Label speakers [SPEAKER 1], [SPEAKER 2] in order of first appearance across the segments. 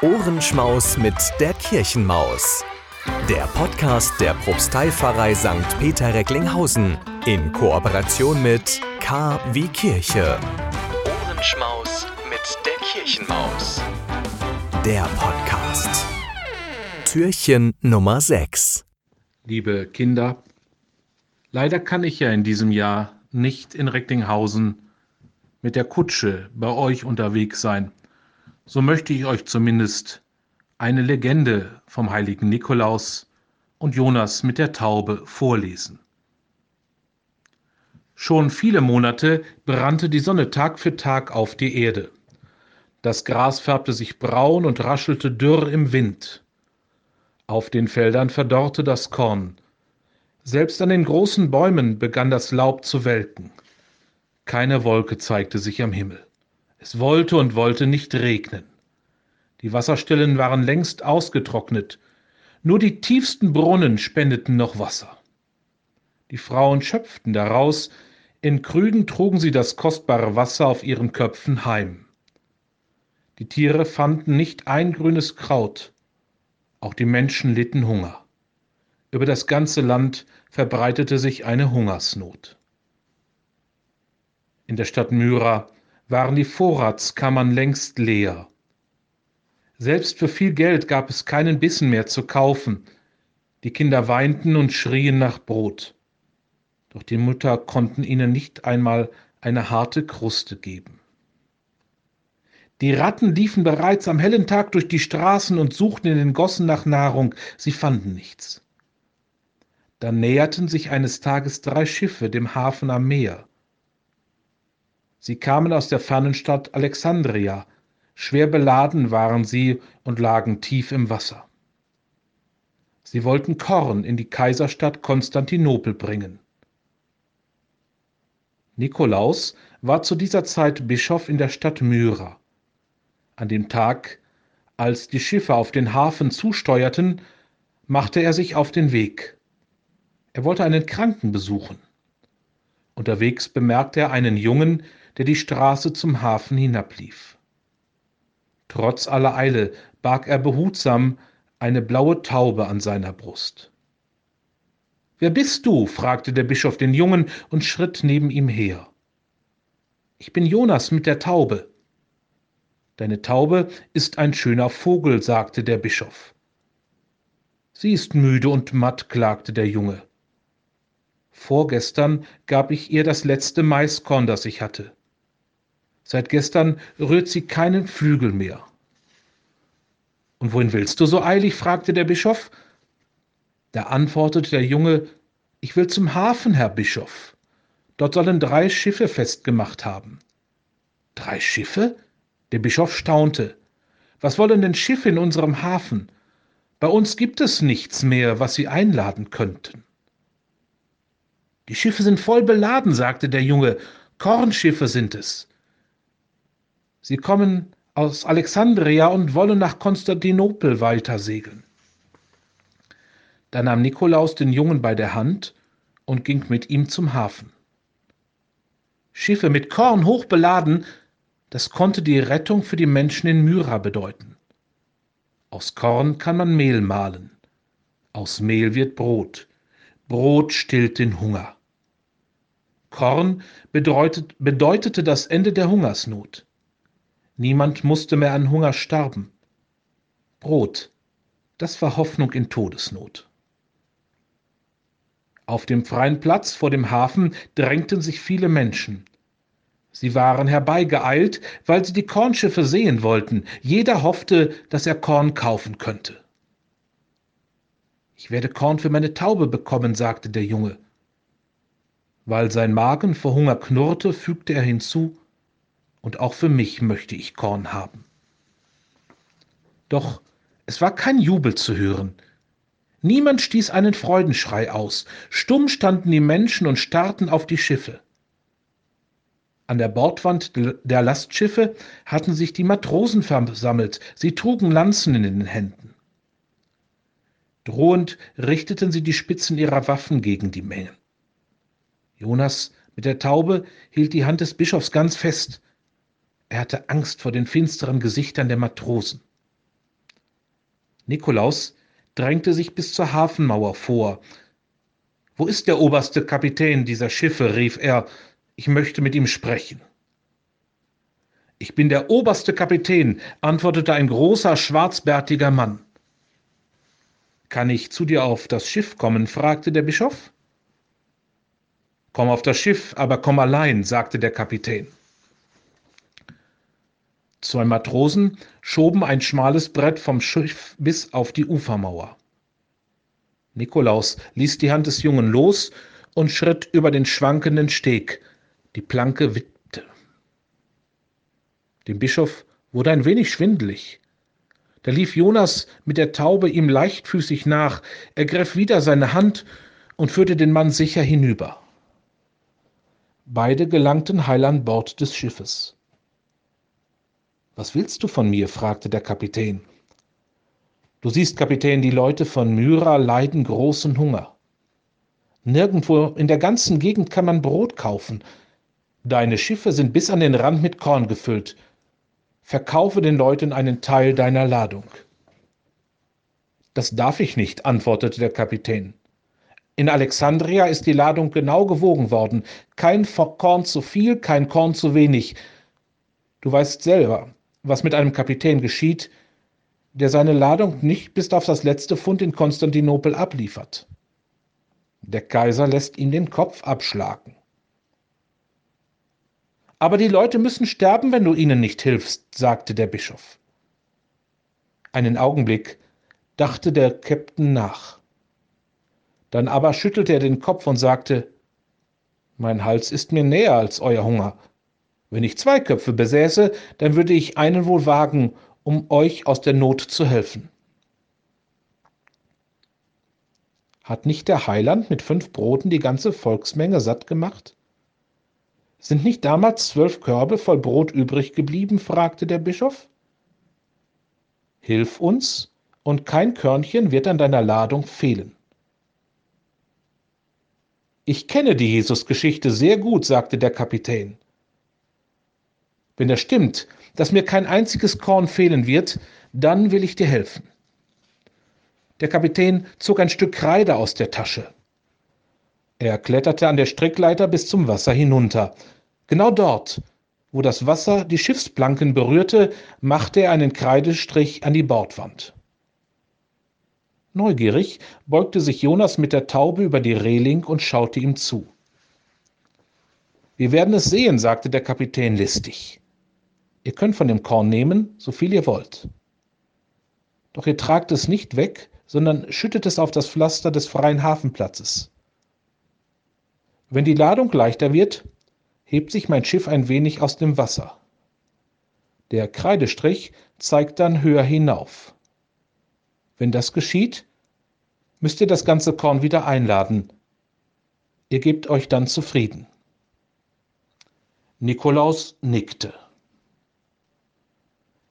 [SPEAKER 1] Ohrenschmaus mit der Kirchenmaus. Der Podcast der Propsteipfarrei St. Peter Recklinghausen in Kooperation mit K wie Kirche. Ohrenschmaus mit der Kirchenmaus. Der Podcast. Türchen Nummer 6.
[SPEAKER 2] Liebe Kinder, leider kann ich ja in diesem Jahr nicht in Recklinghausen mit der Kutsche bei euch unterwegs sein, so möchte ich euch zumindest eine Legende vom heiligen Nikolaus und Jonas mit der Taube vorlesen. Schon viele Monate brannte die Sonne Tag für Tag auf die Erde. Das Gras färbte sich braun und raschelte dürr im Wind. Auf den Feldern verdorrte das Korn. Selbst an den großen Bäumen begann das Laub zu welken. Keine Wolke zeigte sich am Himmel. Es wollte und wollte nicht regnen. Die Wasserstellen waren längst ausgetrocknet. Nur die tiefsten Brunnen spendeten noch Wasser. Die Frauen schöpften daraus, in Krügen trugen sie das kostbare Wasser auf ihren Köpfen heim. Die Tiere fanden nicht ein grünes Kraut, auch die Menschen litten Hunger. Über das ganze Land verbreitete sich eine Hungersnot. In der Stadt Myra waren die Vorratskammern längst leer. Selbst für viel Geld gab es keinen Bissen mehr zu kaufen. Die Kinder weinten und schrien nach Brot. Doch die Mütter konnten ihnen nicht einmal eine harte Kruste geben. Die Ratten liefen bereits am hellen Tag durch die Straßen und suchten in den Gossen nach Nahrung, sie fanden nichts. Dann näherten sich eines Tages drei Schiffe dem Hafen am Meer. Sie kamen aus der fernen Stadt Alexandria, schwer beladen waren sie und lagen tief im Wasser. Sie wollten Korn in die Kaiserstadt Konstantinopel bringen. Nikolaus war zu dieser Zeit Bischof in der Stadt Myra. An dem Tag, als die Schiffe auf den Hafen zusteuerten, machte er sich auf den Weg. Er wollte einen Kranken besuchen. Unterwegs bemerkte er einen Jungen, der die Straße zum Hafen hinablief. Trotz aller Eile barg er behutsam eine blaue Taube an seiner Brust. Wer bist du? fragte der Bischof den Jungen und schritt neben ihm her. Ich bin Jonas mit der Taube. Deine Taube ist ein schöner Vogel, sagte der Bischof. Sie ist müde und matt, klagte der Junge. Vorgestern gab ich ihr das letzte Maiskorn, das ich hatte. Seit gestern rührt sie keinen Flügel mehr. Und wohin willst du so eilig? fragte der Bischof. Da antwortete der Junge, ich will zum Hafen, Herr Bischof. Dort sollen drei Schiffe festgemacht haben. Drei Schiffe? Der Bischof staunte. Was wollen denn Schiffe in unserem Hafen? Bei uns gibt es nichts mehr, was sie einladen könnten. Die Schiffe sind voll beladen, sagte der Junge. Kornschiffe sind es. Sie kommen aus Alexandria und wollen nach Konstantinopel weitersegeln. Da nahm Nikolaus den Jungen bei der Hand und ging mit ihm zum Hafen. Schiffe mit Korn hochbeladen, das konnte die Rettung für die Menschen in Myra bedeuten. Aus Korn kann man Mehl mahlen, aus Mehl wird Brot, Brot stillt den Hunger. Korn bedeutet, bedeutete das Ende der Hungersnot. Niemand musste mehr an Hunger sterben. Brot, das war Hoffnung in Todesnot. Auf dem freien Platz vor dem Hafen drängten sich viele Menschen. Sie waren herbeigeeilt, weil sie die Kornschiffe sehen wollten. Jeder hoffte, dass er Korn kaufen könnte. Ich werde Korn für meine Taube bekommen, sagte der Junge. Weil sein Magen vor Hunger knurrte, fügte er hinzu, und auch für mich möchte ich Korn haben. Doch es war kein Jubel zu hören. Niemand stieß einen Freudenschrei aus. Stumm standen die Menschen und starrten auf die Schiffe. An der Bordwand der Lastschiffe hatten sich die Matrosen versammelt. Sie trugen Lanzen in den Händen. Drohend richteten sie die Spitzen ihrer Waffen gegen die Menge. Jonas mit der Taube hielt die Hand des Bischofs ganz fest. Er hatte Angst vor den finsteren Gesichtern der Matrosen. Nikolaus drängte sich bis zur Hafenmauer vor. Wo ist der oberste Kapitän dieser Schiffe? rief er. Ich möchte mit ihm sprechen. Ich bin der oberste Kapitän, antwortete ein großer, schwarzbärtiger Mann. Kann ich zu dir auf das Schiff kommen? fragte der Bischof. Komm auf das Schiff, aber komm allein, sagte der Kapitän. Zwei Matrosen schoben ein schmales Brett vom Schiff bis auf die Ufermauer. Nikolaus ließ die Hand des Jungen los und schritt über den schwankenden Steg. Die Planke wippte. Dem Bischof wurde ein wenig schwindelig. Da lief Jonas mit der Taube ihm leichtfüßig nach, ergriff wieder seine Hand und führte den Mann sicher hinüber. Beide gelangten heil an Bord des Schiffes. Was willst du von mir? fragte der Kapitän. Du siehst, Kapitän, die Leute von Myra leiden großen Hunger. Nirgendwo in der ganzen Gegend kann man Brot kaufen. Deine Schiffe sind bis an den Rand mit Korn gefüllt verkaufe den Leuten einen Teil deiner Ladung. Das darf ich nicht, antwortete der Kapitän. In Alexandria ist die Ladung genau gewogen worden. Kein Korn zu viel, kein Korn zu wenig. Du weißt selber, was mit einem Kapitän geschieht, der seine Ladung nicht bis auf das letzte Pfund in Konstantinopel abliefert. Der Kaiser lässt ihn den Kopf abschlagen. Aber die Leute müssen sterben, wenn du ihnen nicht hilfst, sagte der Bischof. Einen Augenblick dachte der Käpt'n nach. Dann aber schüttelte er den Kopf und sagte, Mein Hals ist mir näher als euer Hunger. Wenn ich zwei Köpfe besäße, dann würde ich einen wohl wagen, um euch aus der Not zu helfen. Hat nicht der Heiland mit fünf Broten die ganze Volksmenge satt gemacht? Sind nicht damals zwölf Körbe voll Brot übrig geblieben? fragte der Bischof. Hilf uns, und kein Körnchen wird an deiner Ladung fehlen. Ich kenne die Jesusgeschichte sehr gut, sagte der Kapitän. Wenn das stimmt, dass mir kein einziges Korn fehlen wird, dann will ich dir helfen. Der Kapitän zog ein Stück Kreide aus der Tasche. Er kletterte an der Strickleiter bis zum Wasser hinunter. Genau dort, wo das Wasser die Schiffsplanken berührte, machte er einen Kreidestrich an die Bordwand. Neugierig beugte sich Jonas mit der Taube über die Reling und schaute ihm zu. Wir werden es sehen, sagte der Kapitän listig. Ihr könnt von dem Korn nehmen, so viel ihr wollt. Doch ihr tragt es nicht weg, sondern schüttet es auf das Pflaster des freien Hafenplatzes. Wenn die Ladung leichter wird, hebt sich mein Schiff ein wenig aus dem Wasser. Der Kreidestrich zeigt dann höher hinauf. Wenn das geschieht, müsst ihr das ganze Korn wieder einladen. Ihr gebt euch dann zufrieden. Nikolaus nickte.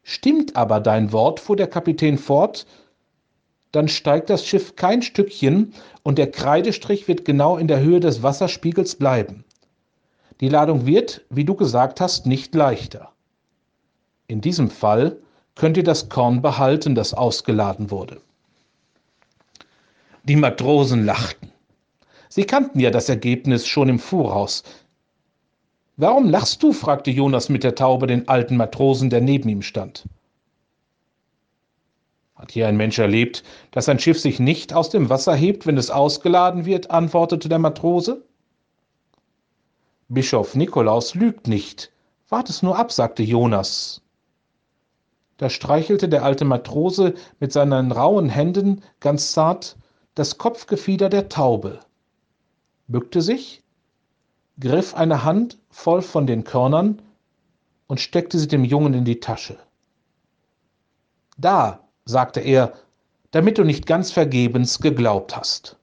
[SPEAKER 2] Stimmt aber dein Wort, fuhr der Kapitän fort, dann steigt das Schiff kein Stückchen und der Kreidestrich wird genau in der Höhe des Wasserspiegels bleiben. Die Ladung wird, wie du gesagt hast, nicht leichter. In diesem Fall könnt ihr das Korn behalten, das ausgeladen wurde. Die Matrosen lachten. Sie kannten ja das Ergebnis schon im Voraus. Warum lachst du? fragte Jonas mit der Taube den alten Matrosen, der neben ihm stand. Hat hier ein Mensch erlebt, dass ein Schiff sich nicht aus dem Wasser hebt, wenn es ausgeladen wird? antwortete der Matrose. Bischof Nikolaus lügt nicht. Wart es nur ab, sagte Jonas. Da streichelte der alte Matrose mit seinen rauen Händen ganz zart das Kopfgefieder der Taube, bückte sich, griff eine Hand voll von den Körnern und steckte sie dem Jungen in die Tasche. Da, sagte er, damit du nicht ganz vergebens geglaubt hast.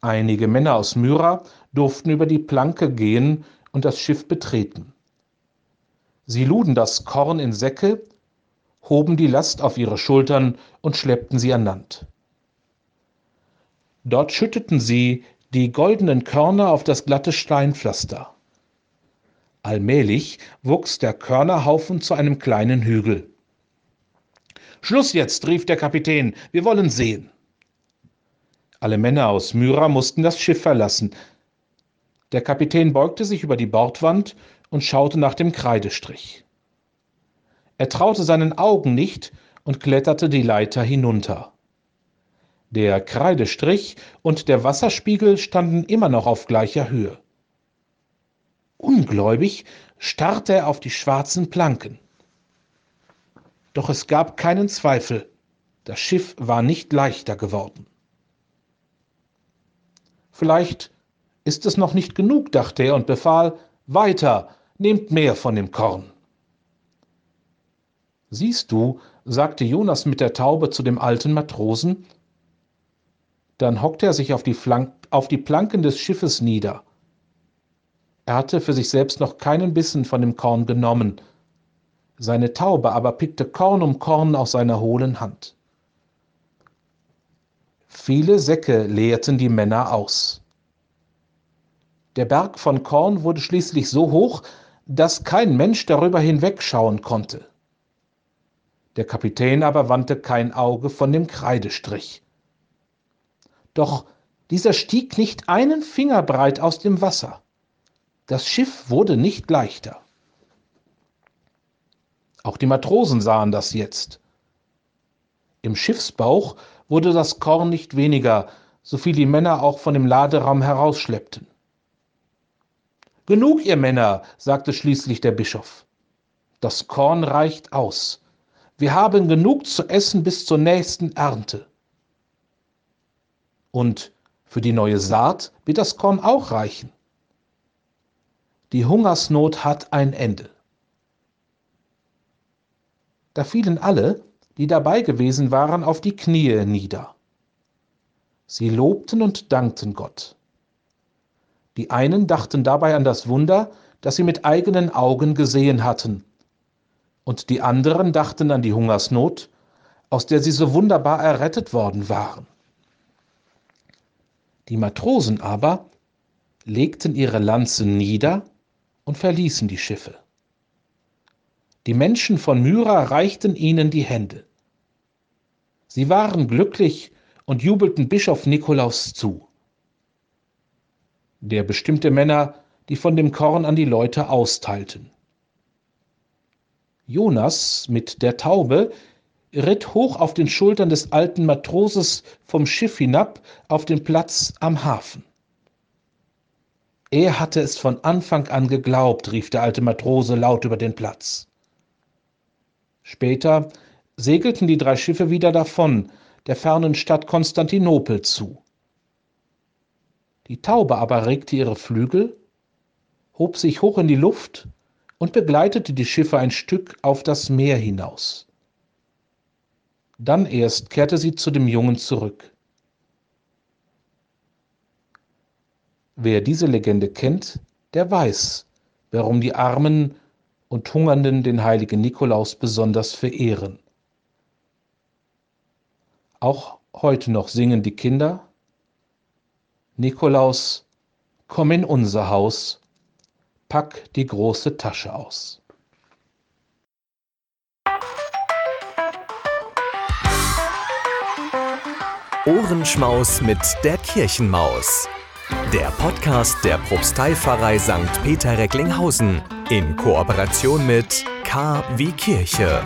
[SPEAKER 2] Einige Männer aus Myra durften über die Planke gehen und das Schiff betreten. Sie luden das Korn in Säcke, hoben die Last auf ihre Schultern und schleppten sie an Land. Dort schütteten sie die goldenen Körner auf das glatte Steinpflaster. Allmählich wuchs der Körnerhaufen zu einem kleinen Hügel. Schluss jetzt, rief der Kapitän, wir wollen sehen. Alle Männer aus Myra mussten das Schiff verlassen. Der Kapitän beugte sich über die Bordwand und schaute nach dem Kreidestrich. Er traute seinen Augen nicht und kletterte die Leiter hinunter. Der Kreidestrich und der Wasserspiegel standen immer noch auf gleicher Höhe. Ungläubig starrte er auf die schwarzen Planken. Doch es gab keinen Zweifel, das Schiff war nicht leichter geworden. Vielleicht ist es noch nicht genug, dachte er und befahl, weiter, nehmt mehr von dem Korn. Siehst du, sagte Jonas mit der Taube zu dem alten Matrosen, dann hockte er sich auf die, Flank auf die Planken des Schiffes nieder. Er hatte für sich selbst noch keinen Bissen von dem Korn genommen, seine Taube aber pickte Korn um Korn aus seiner hohlen Hand. Viele Säcke leerten die Männer aus. Der Berg von Korn wurde schließlich so hoch, dass kein Mensch darüber hinwegschauen konnte. Der Kapitän aber wandte kein Auge von dem Kreidestrich. Doch dieser stieg nicht einen Finger breit aus dem Wasser. Das Schiff wurde nicht leichter. Auch die Matrosen sahen das jetzt. Im Schiffsbauch wurde das Korn nicht weniger, so viel die Männer auch von dem Laderaum herausschleppten. Genug, ihr Männer, sagte schließlich der Bischof. Das Korn reicht aus. Wir haben genug zu essen bis zur nächsten Ernte. Und für die neue Saat wird das Korn auch reichen. Die Hungersnot hat ein Ende. Da fielen alle, die dabei gewesen waren, auf die Knie nieder. Sie lobten und dankten Gott. Die einen dachten dabei an das Wunder, das sie mit eigenen Augen gesehen hatten, und die anderen dachten an die Hungersnot, aus der sie so wunderbar errettet worden waren. Die Matrosen aber legten ihre Lanzen nieder und verließen die Schiffe. Die Menschen von Myra reichten ihnen die Hände. Sie waren glücklich und jubelten Bischof Nikolaus zu. Der bestimmte Männer, die von dem Korn an die Leute austeilten. Jonas mit der Taube ritt hoch auf den Schultern des alten Matroses vom Schiff hinab auf den Platz am Hafen. Er hatte es von Anfang an geglaubt, rief der alte Matrose laut über den Platz. Später segelten die drei Schiffe wieder davon, der fernen Stadt Konstantinopel zu. Die Taube aber regte ihre Flügel, hob sich hoch in die Luft und begleitete die Schiffe ein Stück auf das Meer hinaus. Dann erst kehrte sie zu dem Jungen zurück. Wer diese Legende kennt, der weiß, warum die Armen und Hungernden den heiligen Nikolaus besonders verehren. Auch heute noch singen die Kinder Nikolaus, komm in unser Haus, pack die große Tasche aus.
[SPEAKER 1] Ohrenschmaus mit der Kirchenmaus. Der Podcast der Propsteipfarrei St. Peter Recklinghausen in Kooperation mit K wie Kirche.